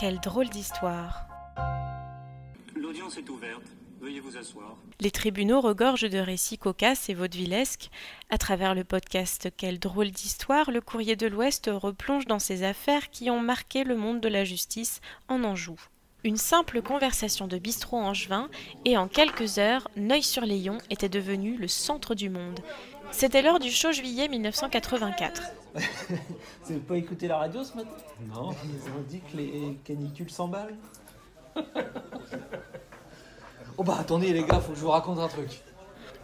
Quelle drôle d'histoire. L'audience est ouverte. Veuillez vous asseoir. Les tribunaux regorgent de récits cocasses et vaudevillesques. À travers le podcast Quelle drôle d'histoire, le Courrier de l'Ouest replonge dans ces affaires qui ont marqué le monde de la justice en Anjou. Une simple conversation de bistrot angevin, et en quelques heures, Neuil-sur-Léon était devenu le centre du monde. C'était lors du show juillet 1984. Vous n'avez pas écouté la radio ce matin? Non. Ils ont dit que les canicules s'emballent. oh bah attendez les gars, faut que je vous raconte un truc.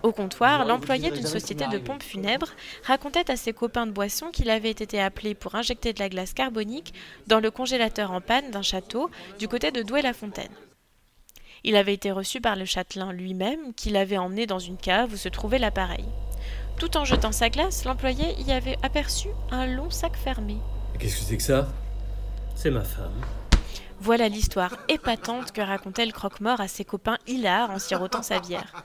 Au comptoir, l'employé d'une société de pompes funèbres racontait à ses copains de boisson qu'il avait été appelé pour injecter de la glace carbonique dans le congélateur en panne d'un château du côté de Douai-la-Fontaine. Il avait été reçu par le châtelain lui-même, qui l'avait emmené dans une cave où se trouvait l'appareil. Tout en jetant sa glace, l'employé y avait aperçu un long sac fermé. Qu'est-ce que c'est que ça? C'est ma femme. Voilà l'histoire épatante que racontait le croque-mort à ses copains hilars en sirotant sa bière.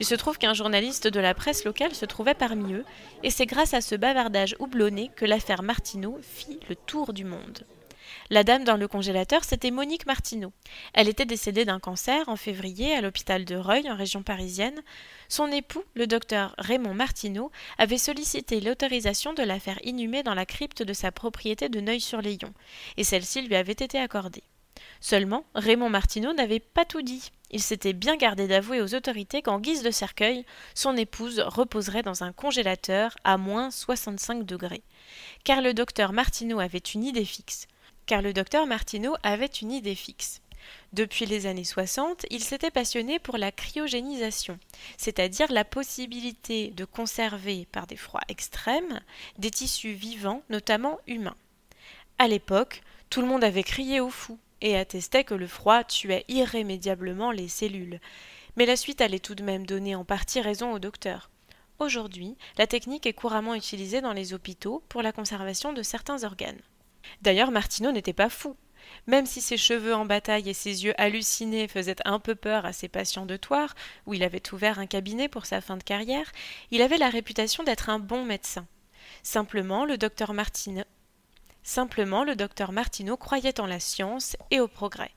Il se trouve qu'un journaliste de la presse locale se trouvait parmi eux, et c'est grâce à ce bavardage houblonné que l'affaire Martineau fit le tour du monde. La dame dans le congélateur, c'était Monique Martineau. Elle était décédée d'un cancer en février à l'hôpital de Reuil, en région parisienne. Son époux, le docteur Raymond Martineau, avait sollicité l'autorisation de la faire inhumer dans la crypte de sa propriété de Neuil-sur-Léon, et celle-ci lui avait été accordée. Seulement, Raymond Martineau n'avait pas tout dit. Il s'était bien gardé d'avouer aux autorités qu'en guise de cercueil, son épouse reposerait dans un congélateur à moins 65 degrés. Car le docteur Martineau avait une idée fixe. Car le docteur Martineau avait une idée fixe. Depuis les années 60, il s'était passionné pour la cryogénisation, c'est-à-dire la possibilité de conserver par des froids extrêmes des tissus vivants, notamment humains. À l'époque, tout le monde avait crié au fou et attestait que le froid tuait irrémédiablement les cellules. Mais la suite allait tout de même donner en partie raison au docteur. Aujourd'hui, la technique est couramment utilisée dans les hôpitaux pour la conservation de certains organes. D'ailleurs, Martineau n'était pas fou. Même si ses cheveux en bataille et ses yeux hallucinés faisaient un peu peur à ses patients de Toire, où il avait ouvert un cabinet pour sa fin de carrière, il avait la réputation d'être un bon médecin. Simplement, le docteur Martineau Simplement, le docteur Martineau croyait en la science et au progrès.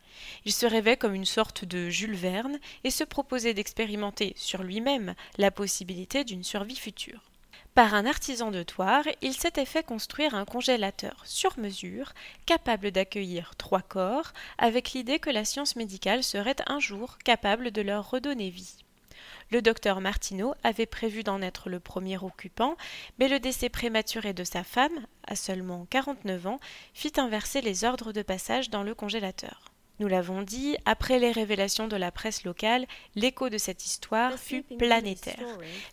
Il se rêvait comme une sorte de Jules Verne et se proposait d'expérimenter sur lui-même la possibilité d'une survie future. Par un artisan de Toire, il s'était fait construire un congélateur sur mesure, capable d'accueillir trois corps, avec l'idée que la science médicale serait un jour capable de leur redonner vie. Le docteur Martineau avait prévu d'en être le premier occupant, mais le décès prématuré de sa femme, à seulement 49 ans, fit inverser les ordres de passage dans le congélateur. Nous l'avons dit, après les révélations de la presse locale, l'écho de cette histoire fut planétaire.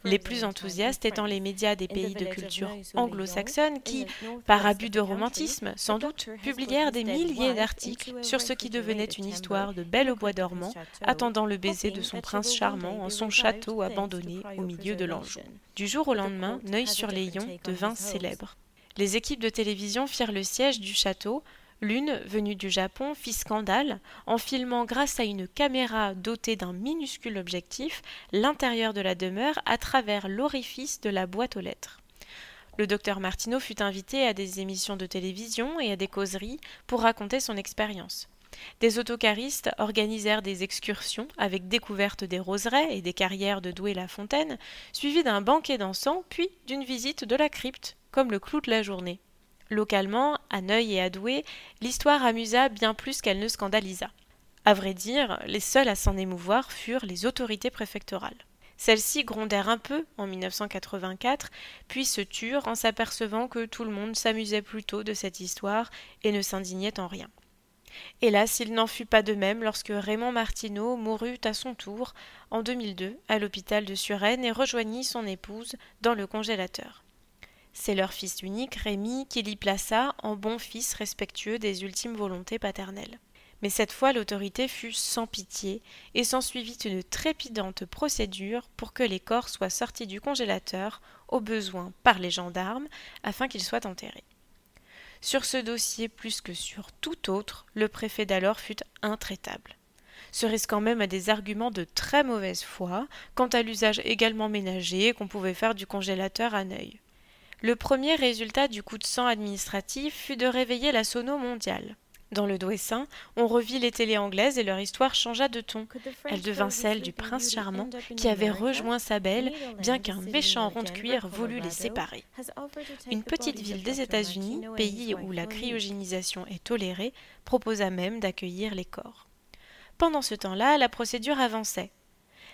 Les plus enthousiastes étant les médias des pays de culture anglo-saxonne qui, par abus de romantisme, sans doute, publièrent des milliers d'articles sur ce qui devenait une histoire de belle au bois dormant, attendant le baiser de son prince charmant en son château abandonné au milieu de l'Anjou. Du jour au lendemain, Neuil-sur-Léon devint célèbre. Les équipes de télévision firent le siège du château, L'une, venue du Japon, fit scandale en filmant grâce à une caméra dotée d'un minuscule objectif l'intérieur de la demeure à travers l'orifice de la boîte aux lettres. Le docteur Martineau fut invité à des émissions de télévision et à des causeries pour raconter son expérience. Des autocaristes organisèrent des excursions avec découverte des roseraies et des carrières de Douai-la-Fontaine, suivies d'un banquet d'encens puis d'une visite de la crypte, comme le clou de la journée. Localement, à Neuil et à Douai, l'histoire amusa bien plus qu'elle ne scandalisa. À vrai dire, les seuls à s'en émouvoir furent les autorités préfectorales. Celles-ci grondèrent un peu en 1984, puis se turent en s'apercevant que tout le monde s'amusait plutôt de cette histoire et ne s'indignait en rien. Hélas, il n'en fut pas de même lorsque Raymond Martineau mourut à son tour en 2002 à l'hôpital de Suresnes et rejoignit son épouse dans le congélateur. C'est leur fils unique, Rémy, qui l'y plaça en bon fils respectueux des ultimes volontés paternelles. Mais cette fois l'autorité fut sans pitié, et s'ensuivit une trépidante procédure pour que les corps soient sortis du congélateur, au besoin par les gendarmes, afin qu'ils soient enterrés. Sur ce dossier plus que sur tout autre, le préfet d'alors fut intraitable se risquant même à des arguments de très mauvaise foi quant à l'usage également ménager qu'on pouvait faire du congélateur à Neuil. Le premier résultat du coup de sang administratif fut de réveiller la sono mondiale. Dans le Douai-Saint, on revit les télés anglaises et leur histoire changea de ton. Elle devint celle du prince charmant qui avait rejoint sa belle, bien qu'un méchant rond de cuir voulut les séparer. Une petite ville des États-Unis, pays où la cryogénisation est tolérée, proposa même d'accueillir les corps. Pendant ce temps-là, la procédure avançait.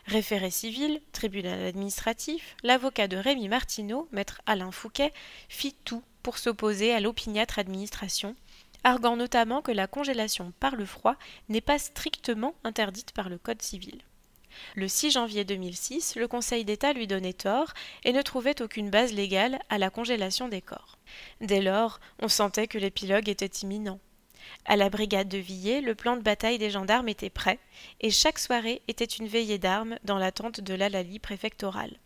Référé civil, tribunal administratif, l'avocat de Rémy Martineau, maître Alain Fouquet, fit tout pour s'opposer à l'opiniâtre administration, arguant notamment que la congélation par le froid n'est pas strictement interdite par le Code civil. Le 6 janvier 2006, le Conseil d'État lui donnait tort et ne trouvait aucune base légale à la congélation des corps. Dès lors, on sentait que l'épilogue était imminent. À la brigade de Villers, le plan de bataille des gendarmes était prêt, et chaque soirée était une veillée d'armes dans l'attente de l'Alali préfectorale.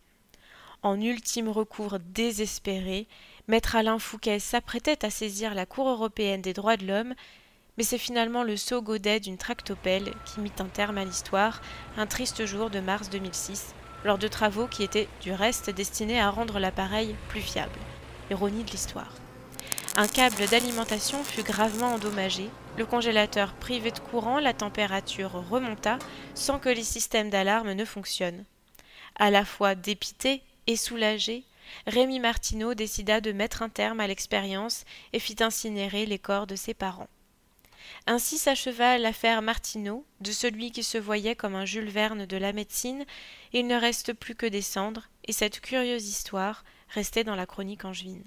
En ultime recours désespéré, maître Alain Fouquet s'apprêtait à saisir la Cour européenne des droits de l'homme, mais c'est finalement le saut godet d'une tractopelle qui mit un terme à l'histoire un triste jour de mars 2006, lors de travaux qui étaient du reste destinés à rendre l'appareil plus fiable. Ironie de l'histoire. Un câble d'alimentation fut gravement endommagé, le congélateur privé de courant, la température remonta sans que les systèmes d'alarme ne fonctionnent. À la fois dépité et soulagé, Rémi Martineau décida de mettre un terme à l'expérience et fit incinérer les corps de ses parents. Ainsi s'acheva l'affaire Martineau, de celui qui se voyait comme un Jules Verne de la médecine, il ne reste plus que des cendres, et cette curieuse histoire restait dans la chronique angevine.